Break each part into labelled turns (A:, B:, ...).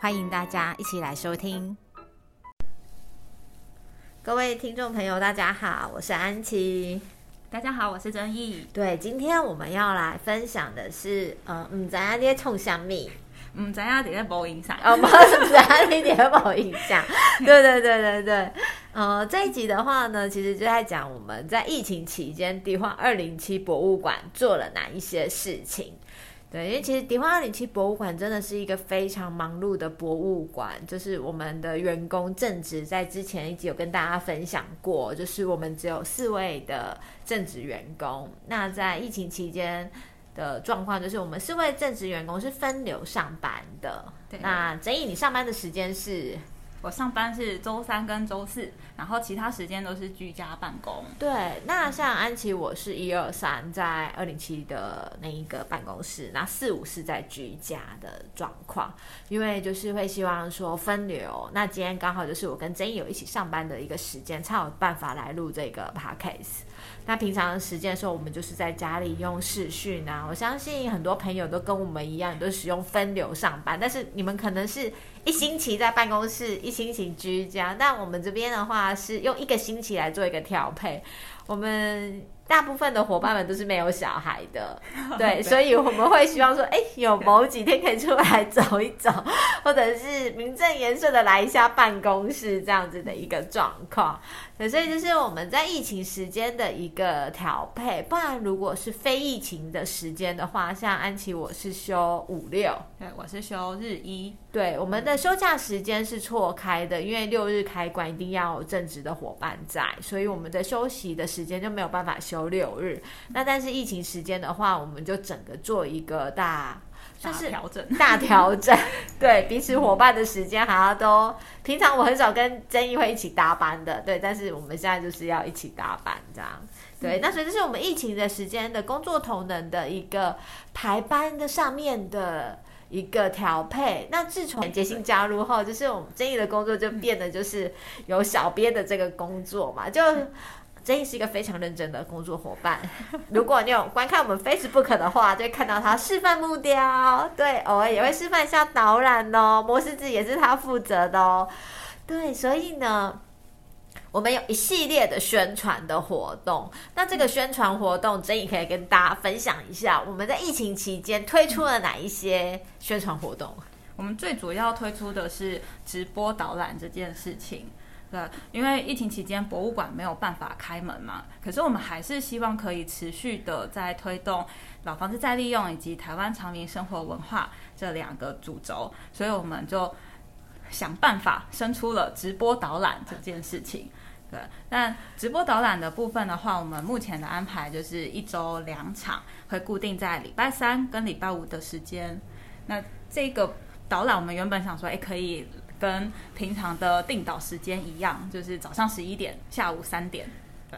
A: 欢迎大家一起来收听。各位听众朋友，大家好，我是安琪。
B: 大家好，我是曾毅。
A: 对，今天我们要来分享的是，呃，嗯，咱家这些冲香蜜，
B: 嗯，咱家爹在无影响，
A: 哦，不是咱家一点没影响。对对对对对，呃，这一集的话呢，其实就在讲我们在疫情期间，地方二零七博物馆做了哪一些事情。对，因为其实迪化二零七博物馆真的是一个非常忙碌的博物馆，就是我们的员工正职在之前一集有跟大家分享过，就是我们只有四位的正职员工。那在疫情期间的状况，就是我们四位正职员工是分流上班的。那整毅你上班的时间是？
B: 我上班是周三跟周四，然后其他时间都是居家办公。
A: 对，那像安琪，我是一二三在二零七的那一个办公室，那四五是在居家的状况，因为就是会希望说分流。那今天刚好就是我跟曾友一起上班的一个时间，才有办法来录这个 podcast。那平常时间的时候，我们就是在家里用视讯啊。我相信很多朋友都跟我们一样，都使用分流上班。但是你们可能是一星期在办公室，一星期居家。但我们这边的话是用一个星期来做一个调配。我们。大部分的伙伴们都是没有小孩的，对，所以我们会希望说，哎，有某几天可以出来走一走，或者是名正言顺的来一下办公室这样子的一个状况。对，所以这是我们在疫情时间的一个调配。不然如果是非疫情的时间的话，像安琪我是休五六，
B: 对，我是休日一。
A: 对，我们的休假时间是错开的，因为六日开馆一定要有正职的伙伴在，所以我们的休息的时间就没有办法休六日。那但是疫情时间的话，我们就整个做一个大，
B: 算是调整，
A: 大调整。对，彼此伙伴的时间好像都，平常我很少跟曾毅会一起搭班的，对，但是我们现在就是要一起搭班这样。对，那所以这是我们疫情的时间的工作同仁的一个排班的上面的。一个调配。那自从杰心加入后，就是我们曾毅的工作就变得就是有小编的这个工作嘛。就争议是一个非常认真的工作伙伴。如果你有观看我们 Facebook 的话，就会看到他示范木雕，对，偶尔也会示范一下导览哦。模式字也是他负责的哦。对，所以呢。我们有一系列的宣传的活动，那这个宣传活动，真也可以跟大家分享一下，我们在疫情期间推出了哪一些宣传活动？
B: 我们最主要推出的是直播导览这件事情，对，因为疫情期间博物馆没有办法开门嘛，可是我们还是希望可以持续的在推动老房子再利用以及台湾长民生活文化这两个主轴，所以我们就想办法生出了直播导览这件事情。对，但直播导览的部分的话，我们目前的安排就是一周两场，会固定在礼拜三跟礼拜五的时间。那这个导览，我们原本想说，哎，可以跟平常的定导时间一样，就是早上十一点，下午三点。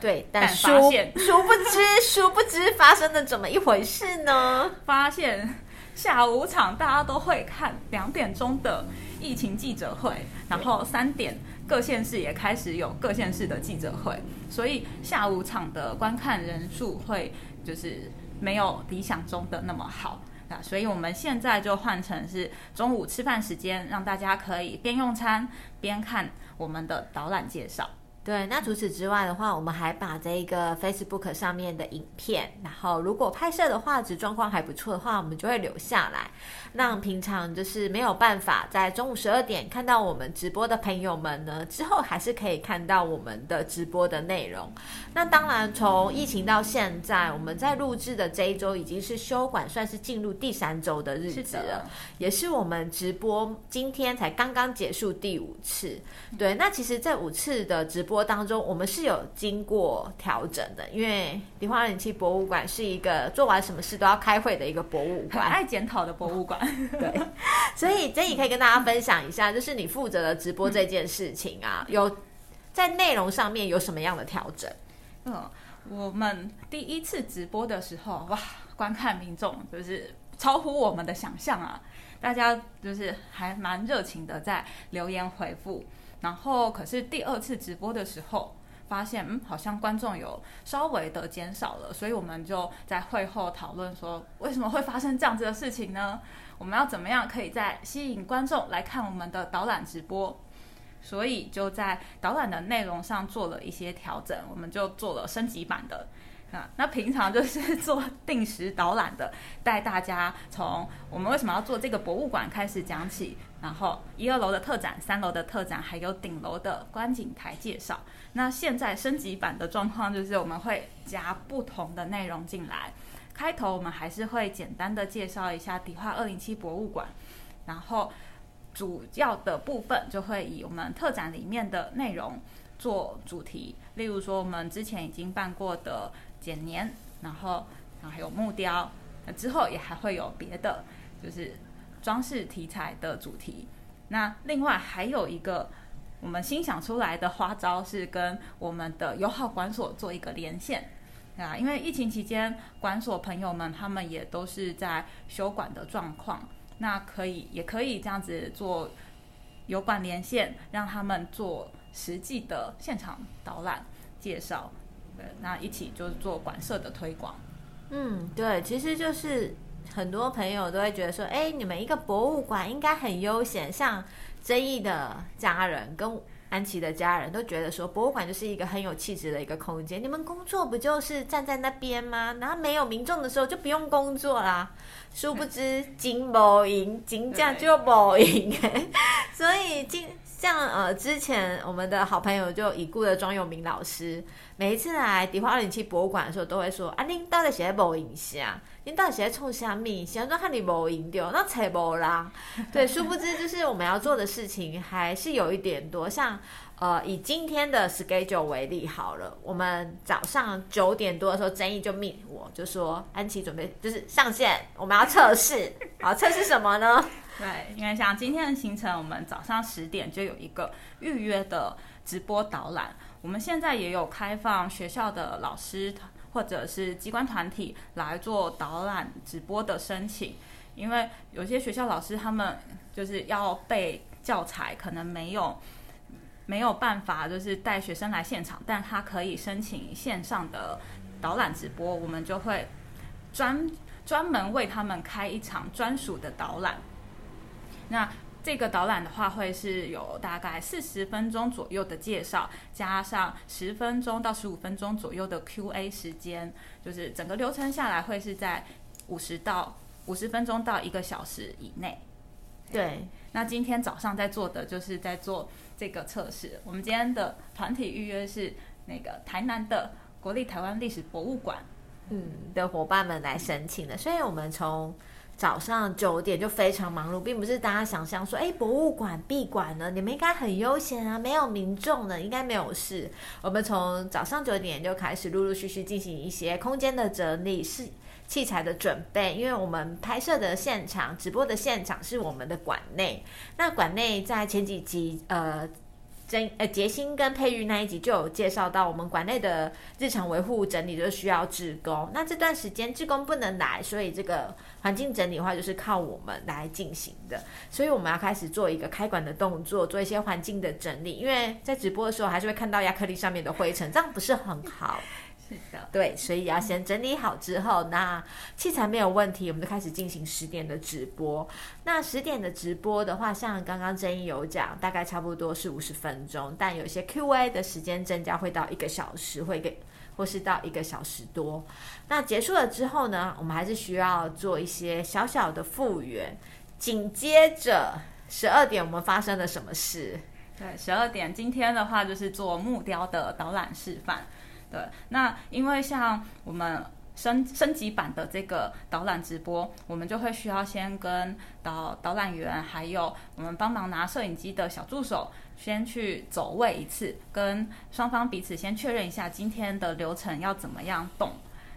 A: 对，但发现殊不知，殊不知发生了怎么一回事呢？
B: 发现下午场大家都会看两点钟的疫情记者会，然后三点。各县市也开始有各县市的记者会，所以下午场的观看人数会就是没有理想中的那么好。那所以我们现在就换成是中午吃饭时间，让大家可以边用餐边看我们的导览介绍。
A: 对，那除此之外的话，我们还把这一个 Facebook 上面的影片，然后如果拍摄的画质状况还不错的话，我们就会留下来，让平常就是没有办法在中午十二点看到我们直播的朋友们呢，之后还是可以看到我们的直播的内容。那当然，从疫情到现在，我们在录制的这一周已经是休馆，算是进入第三周的日子了，也是我们直播今天才刚刚结束第五次。对，那其实这五次的直播当中，我们是有经过调整的，因为梨花人气博物馆是一个做完什么事都要开会的一个博物
B: 很
A: 馆，
B: 爱检讨的博物馆。
A: 对，所以珍怡可以跟大家分享一下，就是你负责的直播这件事情啊，有在内容上面有什么样的调整？
B: 嗯，我们第一次直播的时候，哇，观看民众就是超乎我们的想象啊！大家就是还蛮热情的在留言回复，然后可是第二次直播的时候。发现嗯，好像观众有稍微的减少了，所以我们就在会后讨论说，为什么会发生这样子的事情呢？我们要怎么样可以再吸引观众来看我们的导览直播？所以就在导览的内容上做了一些调整，我们就做了升级版的。啊，那平常就是做定时导览的，带大家从我们为什么要做这个博物馆开始讲起，然后一二楼的特展、三楼的特展，还有顶楼的观景台介绍。那现在升级版的状况就是我们会加不同的内容进来，开头我们还是会简单的介绍一下迪化二零七博物馆，然后主要的部分就会以我们特展里面的内容做主题，例如说我们之前已经办过的。剪年，然后，然后还有木雕，那之后也还会有别的，就是装饰题材的主题。那另外还有一个我们新想出来的花招是跟我们的友好馆所做一个连线啊，因为疫情期间馆所朋友们他们也都是在修馆的状况，那可以也可以这样子做有馆连线，让他们做实际的现场导览介绍。对那一起就是做馆舍的推广。
A: 嗯，对，其实就是很多朋友都会觉得说，哎，你们一个博物馆应该很悠闲。像争议的家人跟安琪的家人都觉得说，博物馆就是一个很有气质的一个空间。你们工作不就是站在那边吗？然后没有民众的时候就不用工作啦。殊不知金不赢，金价就不赢。所以今像呃之前我们的好朋友就已故的庄永明老师。每一次来迪化二零七博物馆的时候，都会说：“啊，您到底是在无影下？您到底是在冲虾米？想说看你无赢掉，那才无啦。”对，殊不知就是我们要做的事情还是有一点多。像呃，以今天的 schedule 为例好了，我们早上九点多的时候，曾毅就命我就说：“安琪准备就是上线，我们要测试。好，测试什么呢？
B: 对，因为像今天的行程，我们早上十点就有一个预约的直播导览。”我们现在也有开放学校的老师或者是机关团体来做导览直播的申请，因为有些学校老师他们就是要背教材，可能没有没有办法就是带学生来现场，但他可以申请线上的导览直播，我们就会专专门为他们开一场专属的导览。那这个导览的话，会是有大概四十分钟左右的介绍，加上十分钟到十五分钟左右的 Q&A 时间，就是整个流程下来会是在五十到五十分钟到一个小时以内。
A: 对，
B: 那今天早上在做的就是在做这个测试。我们今天的团体预约是那个台南的国立台湾历史博物馆，
A: 嗯的伙伴们来申请的，所以我们从。早上九点就非常忙碌，并不是大家想象说，哎，博物馆闭馆了，你们应该很悠闲啊，没有民众的，应该没有事。我们从早上九点就开始陆陆续续进行一些空间的整理，是器材的准备，因为我们拍摄的现场、直播的现场是我们的馆内。那馆内在前几集，呃。真呃，杰星跟佩玉那一集就有介绍到，我们馆内的日常维护整理就需要志工。那这段时间志工不能来，所以这个环境整理的话就是靠我们来进行的。所以我们要开始做一个开馆的动作，做一些环境的整理。因为在直播的时候还是会看到亚克力上面的灰尘，这样不是很好。
B: 是的，
A: 对，所以要先整理好之后，那器材没有问题，我们就开始进行十点的直播。那十点的直播的话，像刚刚争议有讲，大概差不多是五十分钟，但有些 Q&A 的时间增加会到一个小时，会给或是到一个小时多。那结束了之后呢，我们还是需要做一些小小的复原。紧接着十二点，我们发生了什么事？
B: 对，十二点今天的话就是做木雕的导览示范。对，那因为像我们升升级版的这个导览直播，我们就会需要先跟导导览员，还有我们帮忙拿摄影机的小助手，先去走位一次，跟双方彼此先确认一下今天的流程要怎么样动，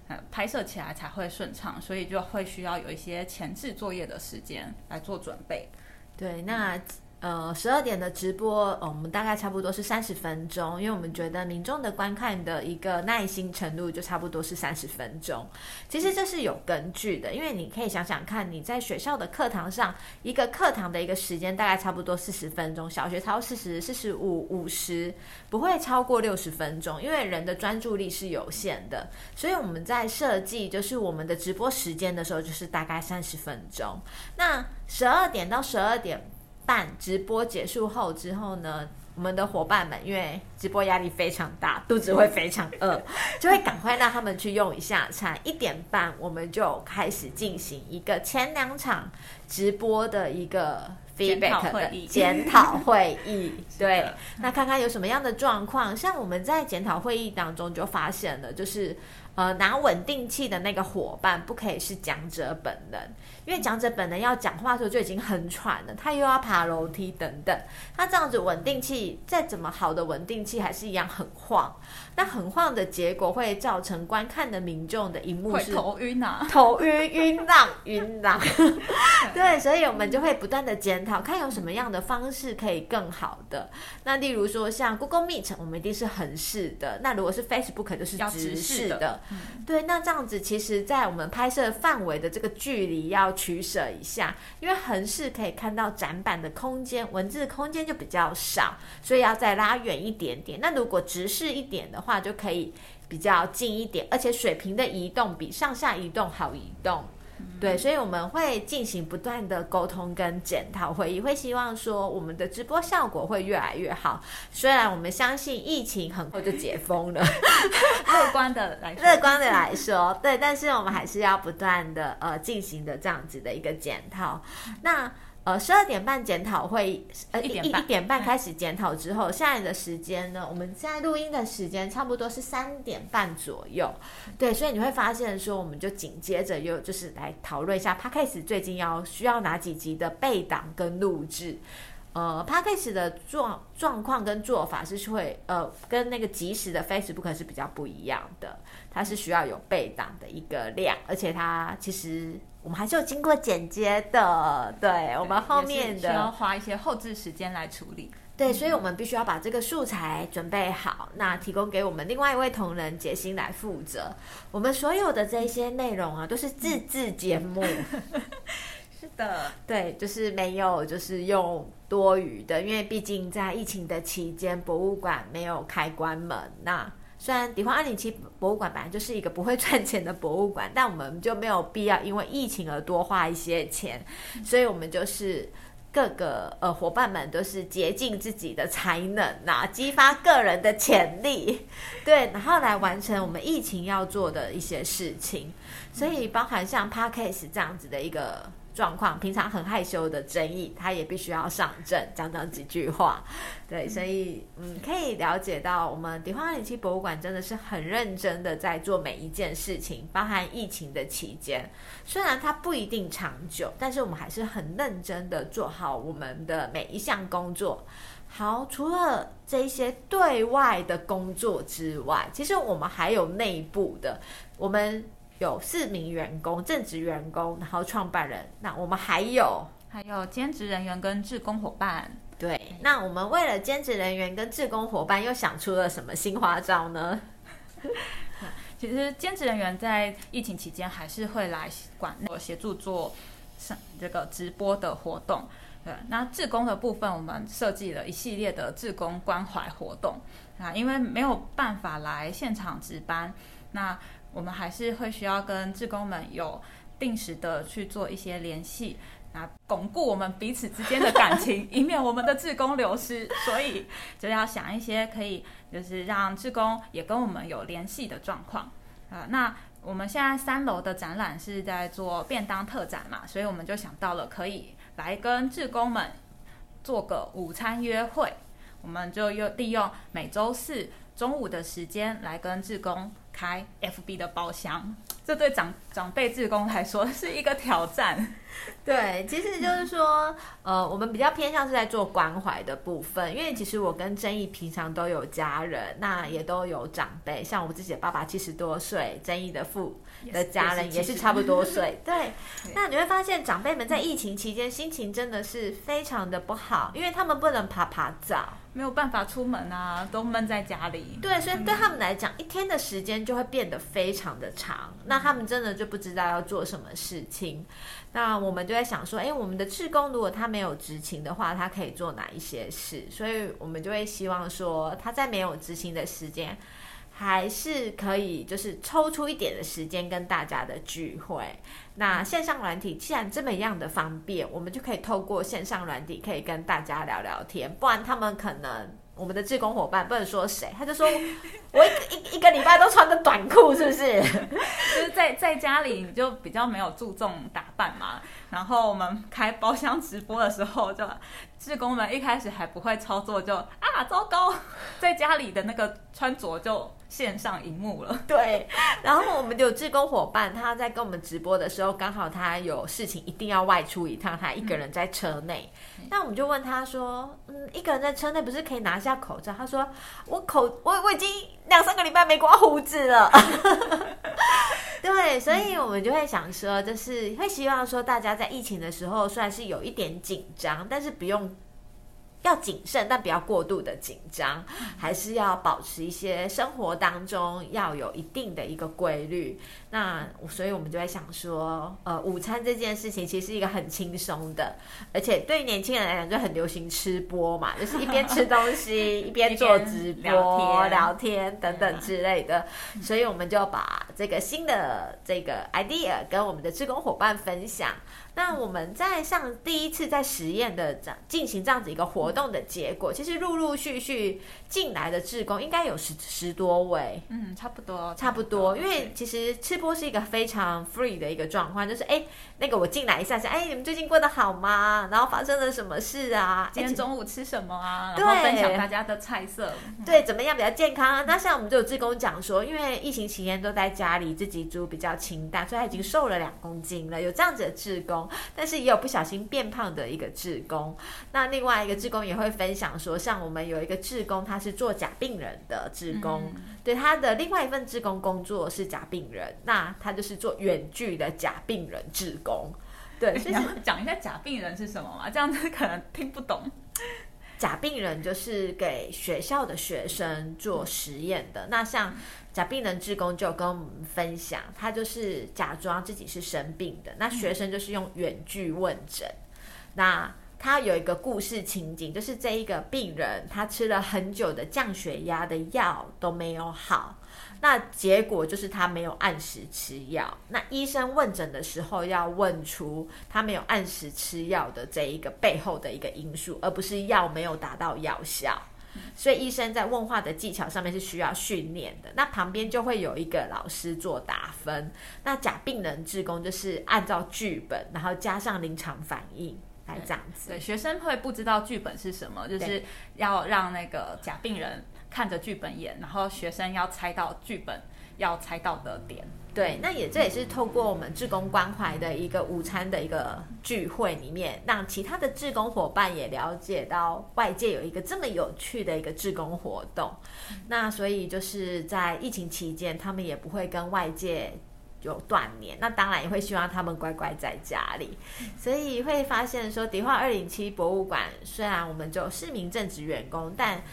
B: 呃，拍摄起来才会顺畅，所以就会需要有一些前置作业的时间来做准备。
A: 对，那。呃，十二点的直播，我们大概差不多是三十分钟，因为我们觉得民众的观看的一个耐心程度就差不多是三十分钟。其实这是有根据的，因为你可以想想看，你在学校的课堂上，一个课堂的一个时间大概差不多四十分钟，小学超四十、四十五、五十，不会超过六十分钟，因为人的专注力是有限的，所以我们在设计就是我们的直播时间的时候，就是大概三十分钟。那十二点到十二点。半直播结束后之后呢，我们的伙伴们因为直播压力非常大，肚子会非常饿，就会赶快让他们去用一下餐。一点半我们就开始进行一个前两场直播的一个 feedback 的检讨会议。对，那看看有什么样的状况。像我们在检讨会议当中就发现了，就是呃拿稳定器的那个伙伴不可以是讲者本人。因为讲者本人要讲话的时候就已经很喘了，他又要爬楼梯等等，他这样子稳定器再怎么好的稳定器还是一样很晃。那很晃的结果会造成观看的民众的荧幕是
B: 头晕啊，
A: 头晕晕浪晕浪。对，所以我们就会不断的检讨，看有什么样的方式可以更好的。那例如说像 Google Meet，我们一定是横式的；那如果是 Facebook，就是直视的。对，那这样子其实，在我们拍摄范围的这个距离要取舍一下，因为横式可以看到展板的空间，文字的空间就比较少，所以要再拉远一点点。那如果直视一点的话就可以比较近一点，而且水平的移动比上下移动好移动。对，所以我们会进行不断的沟通跟检讨会议，会希望说我们的直播效果会越来越好。虽然我们相信疫情很快就解封了，
B: 乐观的来
A: 乐观的来说，对，但是我们还是要不断的呃进行的这样子的一个检讨。那。呃，十二点半检讨会，呃一一点半开始检讨之后，现在的时间呢？我们现在录音的时间差不多是三点半左右，对，所以你会发现说，我们就紧接着又就是来讨论一下 p a c k a g e 最近要需要哪几集的备档跟录制。呃 p a c k a g e 的状状况跟做法是会，呃，跟那个即时的 Facebook 是比较不一样的，它是需要有备档的一个量，而且它其实。我们还是有经过剪接的，对我们后面的
B: 需要花一些后置时间来处理。
A: 对，所以我们必须要把这个素材准备好，那提供给我们另外一位同仁杰心来负责。我们所有的这些内容啊，都是自制节目。
B: 是的，
A: 对，就是没有就是用多余的，因为毕竟在疫情的期间，博物馆没有开关门，那。虽然迪化二零七博物馆本来就是一个不会赚钱的博物馆，但我们就没有必要因为疫情而多花一些钱，所以我们就是各个呃伙伴们都是竭尽自己的才能呐，激发个人的潜力，对，然后来完成我们疫情要做的一些事情，所以包含像 Parkcase 这样子的一个。状况平常很害羞的争议，他也必须要上阵讲讲几句话，对，所以嗯，可以了解到我们迪化二零七博物馆真的是很认真的在做每一件事情，包含疫情的期间，虽然它不一定长久，但是我们还是很认真的做好我们的每一项工作。好，除了这些对外的工作之外，其实我们还有内部的，我们。有四名员工，正职员工，然后创办人。那我们还有
B: 还有兼职人员跟志工伙伴。
A: 对，那我们为了兼职人员跟志工伙伴，又想出了什么新花招呢？
B: 其实兼职人员在疫情期间还是会来管协助做上这个直播的活动。对，那志工的部分，我们设计了一系列的志工关怀活动啊，因为没有办法来现场值班，那。我们还是会需要跟志工们有定时的去做一些联系，啊，巩固我们彼此之间的感情，以免我们的志工流失。所以就要想一些可以，就是让志工也跟我们有联系的状况啊。那我们现在三楼的展览是在做便当特展嘛，所以我们就想到了可以来跟志工们做个午餐约会。我们就又利用每周四中午的时间来跟志工。开 FB 的包厢，这对长长辈志工来说是一个挑战。
A: 对，其实就是说，呃，我们比较偏向是在做关怀的部分，因为其实我跟曾毅平常都有家人，那也都有长辈，像我自己的爸爸七十多岁，曾毅的父的家人也是差不多岁。对，那你会发现长辈们在疫情期间心情真的是非常的不好，因为他们不能爬爬灶。
B: 没有办法出门啊，都闷在家里。
A: 对，所以对他们来讲，一天的时间就会变得非常的长。那他们真的就不知道要做什么事情。那我们就在想说，哎，我们的志工如果他没有执勤的话，他可以做哪一些事？所以我们就会希望说，他在没有执勤的时间。还是可以，就是抽出一点的时间跟大家的聚会。那线上软体既然这么样的方便，我们就可以透过线上软体可以跟大家聊聊天。不然他们可能我们的志工伙伴不能说谁，他就说我一一一个礼拜都穿着短裤，是不是？
B: 就是在在家里你就比较没有注重打扮嘛。然后我们开包厢直播的时候，就志工们一开始还不会操作，就啊糟糕，在家里的那个穿着就。线上荧幕了，
A: 对。然后我们有志工伙伴，他在跟我们直播的时候，刚好他有事情一定要外出一趟，他一个人在车内。那我们就问他说：“嗯，一个人在车内不是可以拿下口罩？”他说：“我口我我已经两三个礼拜没刮胡子了。”对，所以我们就会想说，就是会希望说，大家在疫情的时候，虽然是有一点紧张，但是不用。要谨慎，但不要过度的紧张，还是要保持一些生活当中要有一定的一个规律。那所以，我们就在想说，呃，午餐这件事情其实是一个很轻松的，而且对于年轻人来讲就很流行吃播嘛，就是一边吃东西 一边做直播、聊天等等之类的。所以，我们就把这个新的这个 idea 跟我们的志工伙伴分享。那我们在上第一次在实验的这样进行这样子一个活动的结果，其实陆陆续续进来的志工应该有十十多位，
B: 嗯，差不多，
A: 差不多。因为其实吃播是一个非常 free 的一个状况，就是哎，那个我进来一下下，哎，你们最近过得好吗？然后发生了什么事啊？
B: 今天中午吃什么啊？然后分享大家的菜色，
A: 对，怎么样比较健康？那像我们就有志工讲说，因为疫情期间都在家里自己煮比较清淡，所以他已经瘦了两公斤了。有这样子的志工。但是也有不小心变胖的一个志工，那另外一个志工也会分享说，像我们有一个志工，他是做假病人的志工，对他的另外一份志工工作是假病人，那他就是做远距的假病人志工。对，
B: 所以 讲一下假病人是什么嘛？这样子可能听不懂。
A: 假病人就是给学校的学生做实验的。那像假病人志工就跟我们分享，他就是假装自己是生病的。那学生就是用远距问诊。那他有一个故事情景，就是这一个病人他吃了很久的降血压的药都没有好。那结果就是他没有按时吃药。那医生问诊的时候要问出他没有按时吃药的这一个背后的一个因素，而不是药没有达到药效。所以医生在问话的技巧上面是需要训练的。那旁边就会有一个老师做打分。那假病人志工就是按照剧本，然后加上临场反应来这样子。
B: 对，学生会不知道剧本是什么，就是要让那个假病人。看着剧本演，然后学生要猜到剧本要猜到的点。
A: 对，那也这也是透过我们志工关怀的一个午餐的一个聚会里面，让其他的志工伙伴也了解到外界有一个这么有趣的一个志工活动。那所以就是在疫情期间，他们也不会跟外界有断联。那当然也会希望他们乖乖在家里。所以会发现说，迪化二零七博物馆虽然我们就市民正职员工，但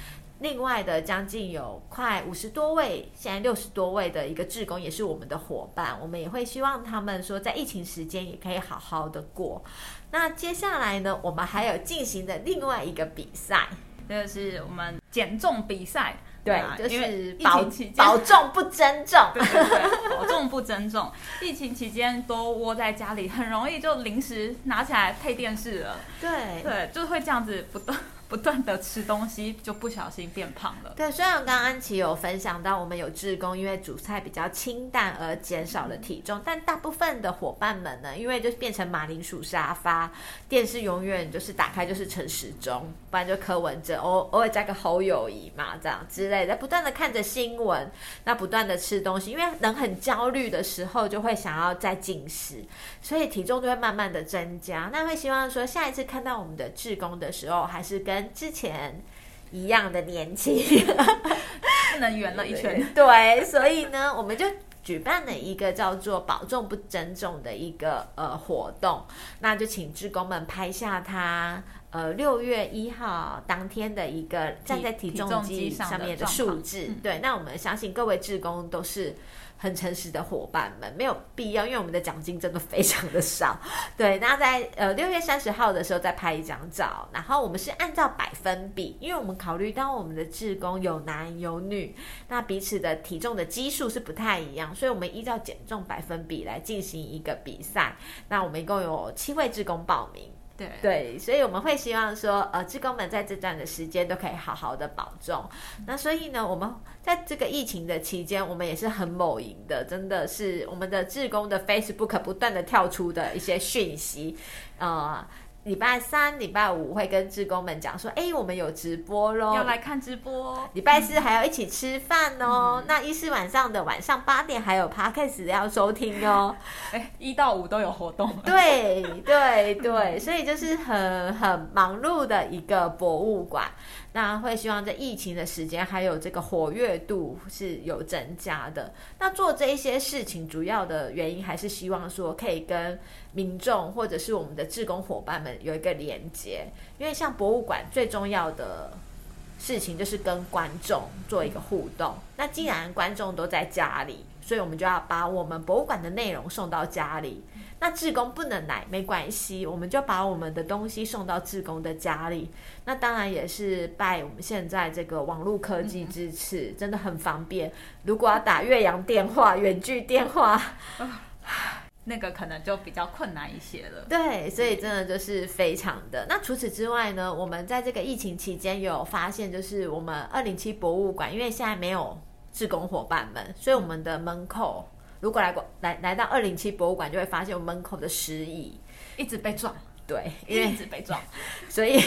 A: 另外的将近有快五十多位，现在六十多位的一个志工也是我们的伙伴，我们也会希望他们说在疫情时间也可以好好的过。那接下来呢，我们还有进行的另外一个比赛，
B: 这就是我们减重比赛，
A: 对，就是保保重不增重，
B: 对对对，保重不增重。疫情期间都窝在家里，很容易就临时拿起来配电视了，
A: 对
B: 对，就会这样子不断。不断的吃东西，就不小心变胖了。
A: 对，虽然刚刚安琪有分享到，我们有志工因为煮菜比较清淡而减少了体重，但大部分的伙伴们呢，因为就变成马铃薯沙发，电视永远就是打开就是陈时中，不然就柯文哲，偶偶尔加个侯友谊嘛，这样之类的，不断的看着新闻，那不断的吃东西，因为人很焦虑的时候，就会想要再进食，所以体重就会慢慢的增加。那会希望说，下一次看到我们的志工的时候，还是跟之前一样的年轻，
B: 不能圆了一圈。
A: 对，所以呢，我们就举办了一个叫做“保重不增重”的一个呃活动，那就请志工们拍下他呃六月一号当天的一个站在体重机上面的数字。对，那我们相信各位志工都是。很诚实的伙伴们，没有必要，因为我们的奖金真的非常的少。对，那在呃六月三十号的时候再拍一张照，然后我们是按照百分比，因为我们考虑到我们的志工有男有女，那彼此的体重的基数是不太一样，所以我们依照减重百分比来进行一个比赛。那我们一共有七位志工报名。对，所以我们会希望说，呃，职工们在这段的时间都可以好好的保重。那所以呢，我们在这个疫情的期间，我们也是很某营的，真的是我们的志工的 Facebook 不断的跳出的一些讯息，呃。礼拜三、礼拜五会跟志工们讲说：“哎，我们有直播喽，
B: 要来看直播。
A: 礼拜四还要一起吃饭哦。那一是晚上的晚上八点还有 podcast 要收听哦。
B: 哎，一到五都有活动。
A: 对对对，所以就是很很忙碌的一个博物馆。那会希望在疫情的时间还有这个活跃度是有增加的。那做这一些事情，主要的原因还是希望说可以跟民众或者是我们的志工伙伴们有一个连接。因为像博物馆最重要的事情就是跟观众做一个互动。那既然观众都在家里，所以我们就要把我们博物馆的内容送到家里。那志工不能来没关系，我们就把我们的东西送到志工的家里。那当然也是拜我们现在这个网络科技支持，真的很方便。如果要打岳阳电话、远距电话，
B: 那个可能就比较困难一些了。
A: 对，所以真的就是非常的。那除此之外呢，我们在这个疫情期间有发现，就是我们二零七博物馆，因为现在没有志工伙伴们，所以我们的门口。如果来过来来到二零七博物馆，就会发现我门口的石椅
B: 一直被撞，
A: 对，
B: 因为一直被撞，
A: 所以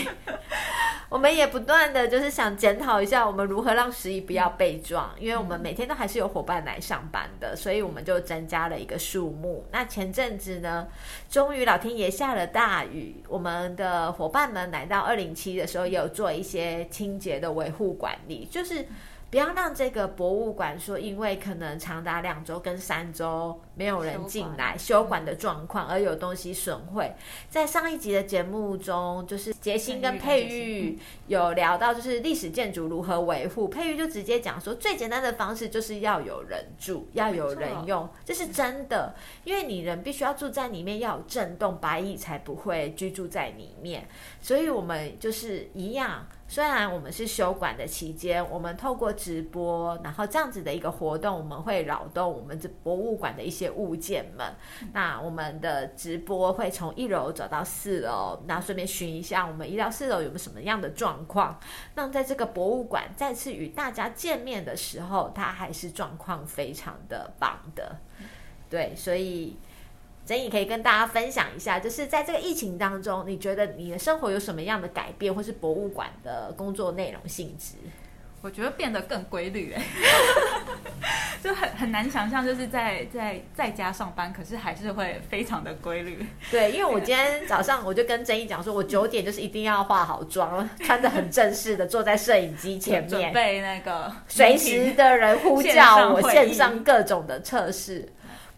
A: 我们也不断的就是想检讨一下，我们如何让十一不要被撞，因为我们每天都还是有伙伴来上班的，所以我们就增加了一个数目。那前阵子呢，终于老天爷下了大雨，我们的伙伴们来到二零七的时候，也有做一些清洁的维护管理，就是。不要让这个博物馆说，因为可能长达两周跟三周没有人进来修管的状况，而有东西损毁。在上一集的节目中，就是杰心跟佩玉有聊到，就是历史建筑如何维护。佩玉就直接讲说，最简单的方式就是要有人住，要有人用，这是真的。因为你人必须要住在里面，要有震动，白蚁才不会居住在里面。所以我们就是一样。虽然我们是休馆的期间，我们透过直播，然后这样子的一个活动，我们会扰动我们这博物馆的一些物件们。那我们的直播会从一楼走到四楼，那顺便寻一下我们一到四楼有没有什么样的状况。那在这个博物馆再次与大家见面的时候，它还是状况非常的棒的。对，所以。真怡可以跟大家分享一下，就是在这个疫情当中，你觉得你的生活有什么样的改变，或是博物馆的工作内容性质？
B: 我觉得变得更规律哎，就很很难想象，就是在在在家上班，可是还是会非常的规律。
A: 对，因为我今天早上我就跟曾毅讲说，我九点就是一定要化好妆，穿的很正式的，坐在摄影机前面，
B: 准备那个
A: 随时的人呼叫我，线上各种的测试。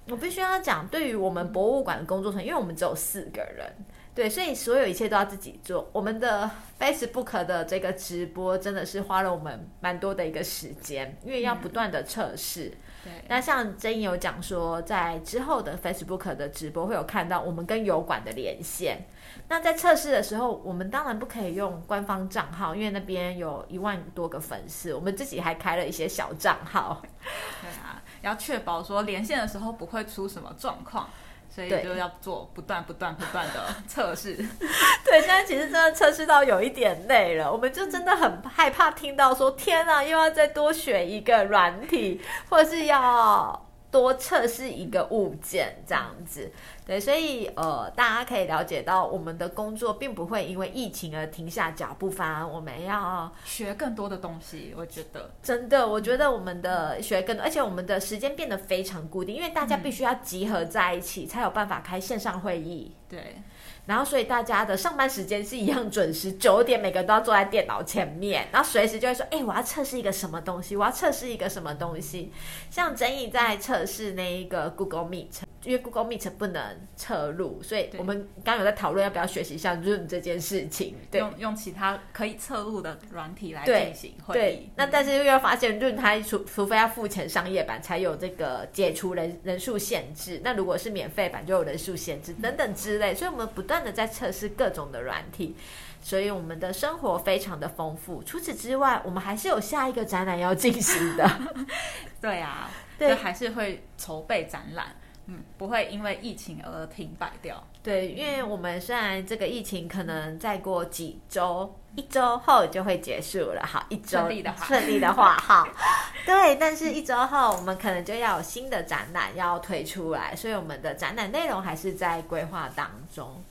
A: 我必须要讲，对于我们博物馆的工作团，因为我们只有四个人，对，所以所有一切都要自己做。我们的 Facebook 的这个直播真的是花了我们蛮多的一个时间，因为要不断的测试。
B: 对，
A: 那像真有讲说，在之后的 Facebook 的直播会有看到我们跟油管的连线。那在测试的时候，我们当然不可以用官方账号，因为那边有一万多个粉丝，我们自己还开了一些小账号。
B: 对啊。要确保说连线的时候不会出什么状况。所以就要做不断、不断、不断的 测试。
A: 对，现在其实真的测试到有一点累了，我们就真的很害怕听到说天啊，又要再多选一个软体，或者是要多测试一个物件这样子。对，所以呃，大家可以了解到，我们的工作并不会因为疫情而停下脚步，反而我们要
B: 学更多的东西，我觉得
A: 真的，我觉得我们的学更多，而且我们的时间变得非常固定，因为大家必须要集合在一起，才有办法开线上会议。
B: 对。
A: 然后，所以大家的上班时间是一样准时，九点每个人都要坐在电脑前面，然后随时就会说：“哎、我要测试一个什么东西，我要测试一个什么东西。”像曾毅在测试那一个 Google Meet，因为 Google Meet 不能侧录，所以我们刚刚有在讨论要不要学习一下 Zoom 这件事情。对，
B: 用用其他可以侧录的软体来
A: 对
B: 进行会
A: 对
B: 议，。
A: 那但是又要发现，润它除除非要付钱商业版才有这个解除人人数限制，那如果是免费版就有人数限制等等之类，所以我们不断的在测试各种的软体，所以我们的生活非常的丰富。除此之外，我们还是有下一个展览要进行的。
B: 对啊，
A: 对
B: 就还是会筹备展览，嗯，不会因为疫情而停摆掉。
A: 对，因为我们虽然这个疫情可能再过几周，一周后就会结束了，好，一周
B: 顺利的话
A: 顺利的话，好，对，但是一周后我们可能就要有新的展览要推出来，所以我们的展览内容还是在规划当中。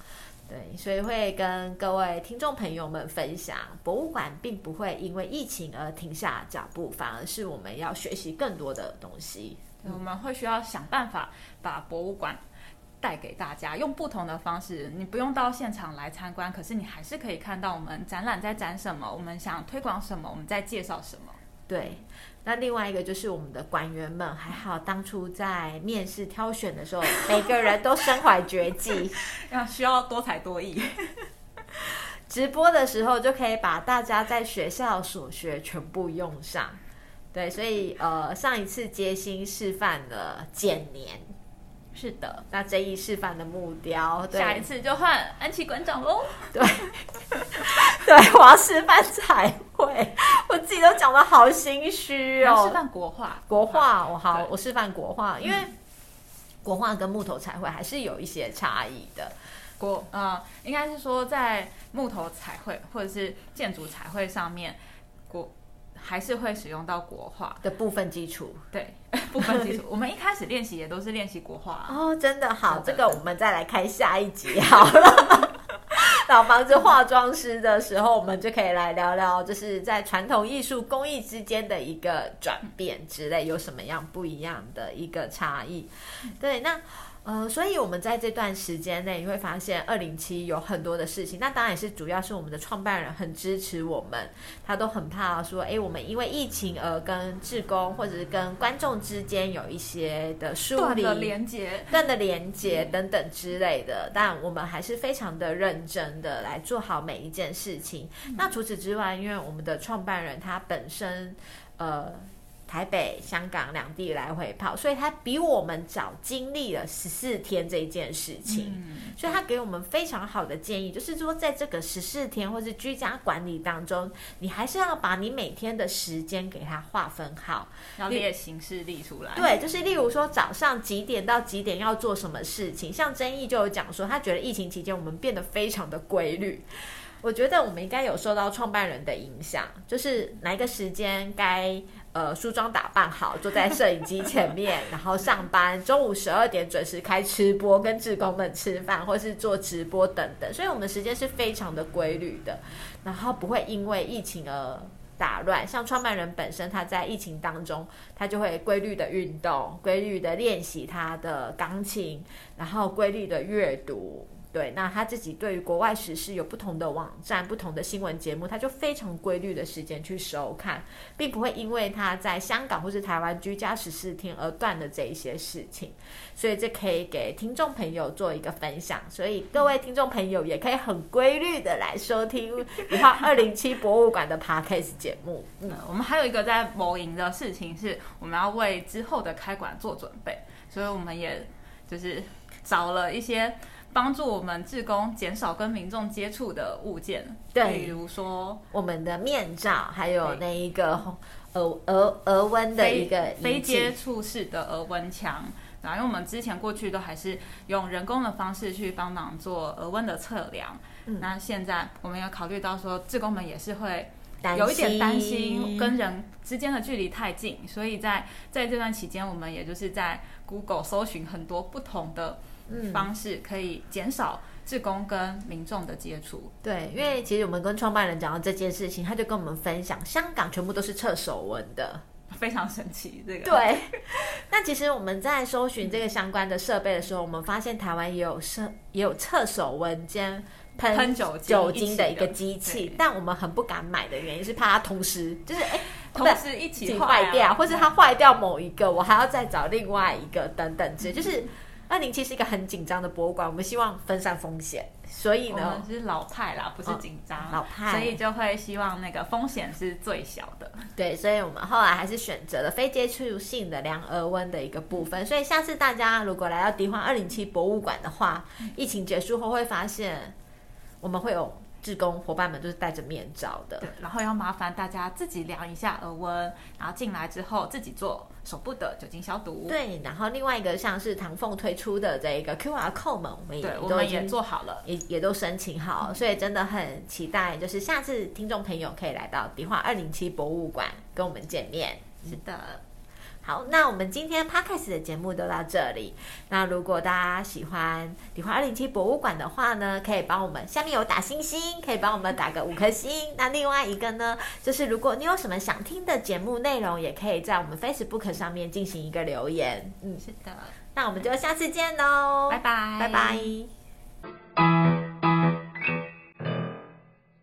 A: 对，所以会跟各位听众朋友们分享，博物馆并不会因为疫情而停下脚步，反而是我们要学习更多的东西。
B: 我们会需要想办法把博物馆带给大家，用不同的方式。你不用到现场来参观，可是你还是可以看到我们展览在展什么，我们想推广什么，我们在介绍什么。
A: 对，那另外一个就是我们的馆员们，还好当初在面试挑选的时候，每个人都身怀绝技，
B: 要需要多才多艺。
A: 直播的时候就可以把大家在学校所学全部用上。对，所以呃，上一次接新示范了减年，
B: 是的，
A: 那这一示范的木雕，对。
B: 下一次就换安琪馆长喽。
A: 对，对我要示范彩绘，我自己都讲的好心虚哦。
B: 要示范国画，
A: 国画，我好，我示范国画，因为国画跟木头彩绘还是有一些差异的。
B: 国呃，应该是说在木头彩绘或者是建筑彩绘上面，国还是会使用到国画。
A: 的部分基础
B: 对，部分基础。我们一开始练习也都是练习国画啊、
A: 哦，真的好，这个我们再来开下一集 好了。老房子化妆师的时候，我们就可以来聊聊，就是在传统艺术工艺之间的一个转变之类，有什么样不一样的一个差异。对，那呃，所以我们在这段时间内，你会发现二零七有很多的事情。那当然也是主要是我们的创办人很支持我们，他都很怕说，哎，我们因为疫情而跟志工或者是跟观众之间有一些的疏离、
B: 断的连接。
A: 断的连接等等之类的，但我们还是非常的认真的来做好每一件事情。那除此之外，因为我们的创办人他本身呃台北、香港两地来回跑，所以他比我们早经历了十四天这一件事情。
B: 嗯，
A: 所以他给我们非常好的建议，就是说，在这个十四天或是居家管理当中，你还是要把你每天的时间给它划分好。
B: 要列行事历出来。
A: 对，就是例如说早上几点到几点要做什么事情，像曾毅就有讲说，他觉得疫情期间我们变得非常的规律。我觉得我们应该有受到创办人的影响，就是哪一个时间该呃梳妆打扮好，坐在摄影机前面，然后上班，中午十二点准时开吃播，跟志工们吃饭，或是做直播等等，所以我们时间是非常的规律的，然后不会因为疫情而打乱。像创办人本身，他在疫情当中，他就会规律的运动，规律的练习他的钢琴，然后规律的阅读。对，那他自己对于国外时事有不同的网站、不同的新闻节目，他就非常规律的时间去收看，并不会因为他在香港或是台湾居家十四天而断了这一些事情。所以这可以给听众朋友做一个分享，所以各位听众朋友也可以很规律的来收听一号二零七博物馆的 podcast 节目。嗯，
B: 我们还有一个在某营的事情是，我们要为之后的开馆做准备，所以我们也就是找了一些帮助我们志工减少跟民众接触的物件，
A: 对。
B: 比如说
A: 我们的面罩，还有那一个额额额温的一个
B: 非接触式的额温枪。然后，因为我们之前过去都还是用人工的方式去帮忙做额温的测量，
A: 嗯。
B: 那现在我们要考虑到说，志工们也是会有一点担
A: 心
B: 心跟人之间的距离太近，所以在在这段期间，我们也就是在 Google 搜寻很多不同的
A: 嗯
B: 方式，可以减少志工跟民众的接触。
A: 对，因为其实我们跟创办人讲到这件事情，他就跟我们分享，香港全部都是测手纹的。
B: 非常神奇，这个
A: 对，那其实我们在搜寻这个相关的设备的时候，我们发现台湾也有设也有测手温兼喷
B: 喷酒精
A: 酒精的一个机器，但我们很不敢买的原因是怕它同时就是哎。
B: 同时一起坏
A: 掉，或者它坏掉某一个，我还要再找另外一个等等之类，就是二零七是一个很紧张的博物馆，我们希望分散风险，所以
B: 我
A: 呢
B: 们，是老派啦，不是紧张、
A: 老派
B: 所以就会希望那个风险是最小的。
A: 对，所以我们后来还是选择了非接触性的量额温的一个部分。所以下次大家如果来到迪化二零七博物馆的话，疫情结束后会发现，我们会有志工伙伴们都是戴着面罩的。
B: 对，然后要麻烦大家自己量一下额温，然后进来之后自己做手部的酒精消毒。
A: 对，然后另外一个像是唐凤推出的这一个 QR code 们，我们也都已经
B: 们也做好了。
A: 也也都申请好，所以真的很期待，就是下次听众朋友可以来到迪化二零七博物馆跟我们见面。
B: 是的，
A: 好，那我们今天 podcast 的节目都到这里。那如果大家喜欢迪化二零七博物馆的话呢，可以帮我们下面有打星星，可以帮我们打个五颗星。那另外一个呢，就是如果你有什么想听的节目内容，也可以在我们 Facebook 上面进行一个留言。嗯，
B: 是的，
A: 那我们就下次见喽，
B: 拜拜，
A: 拜拜。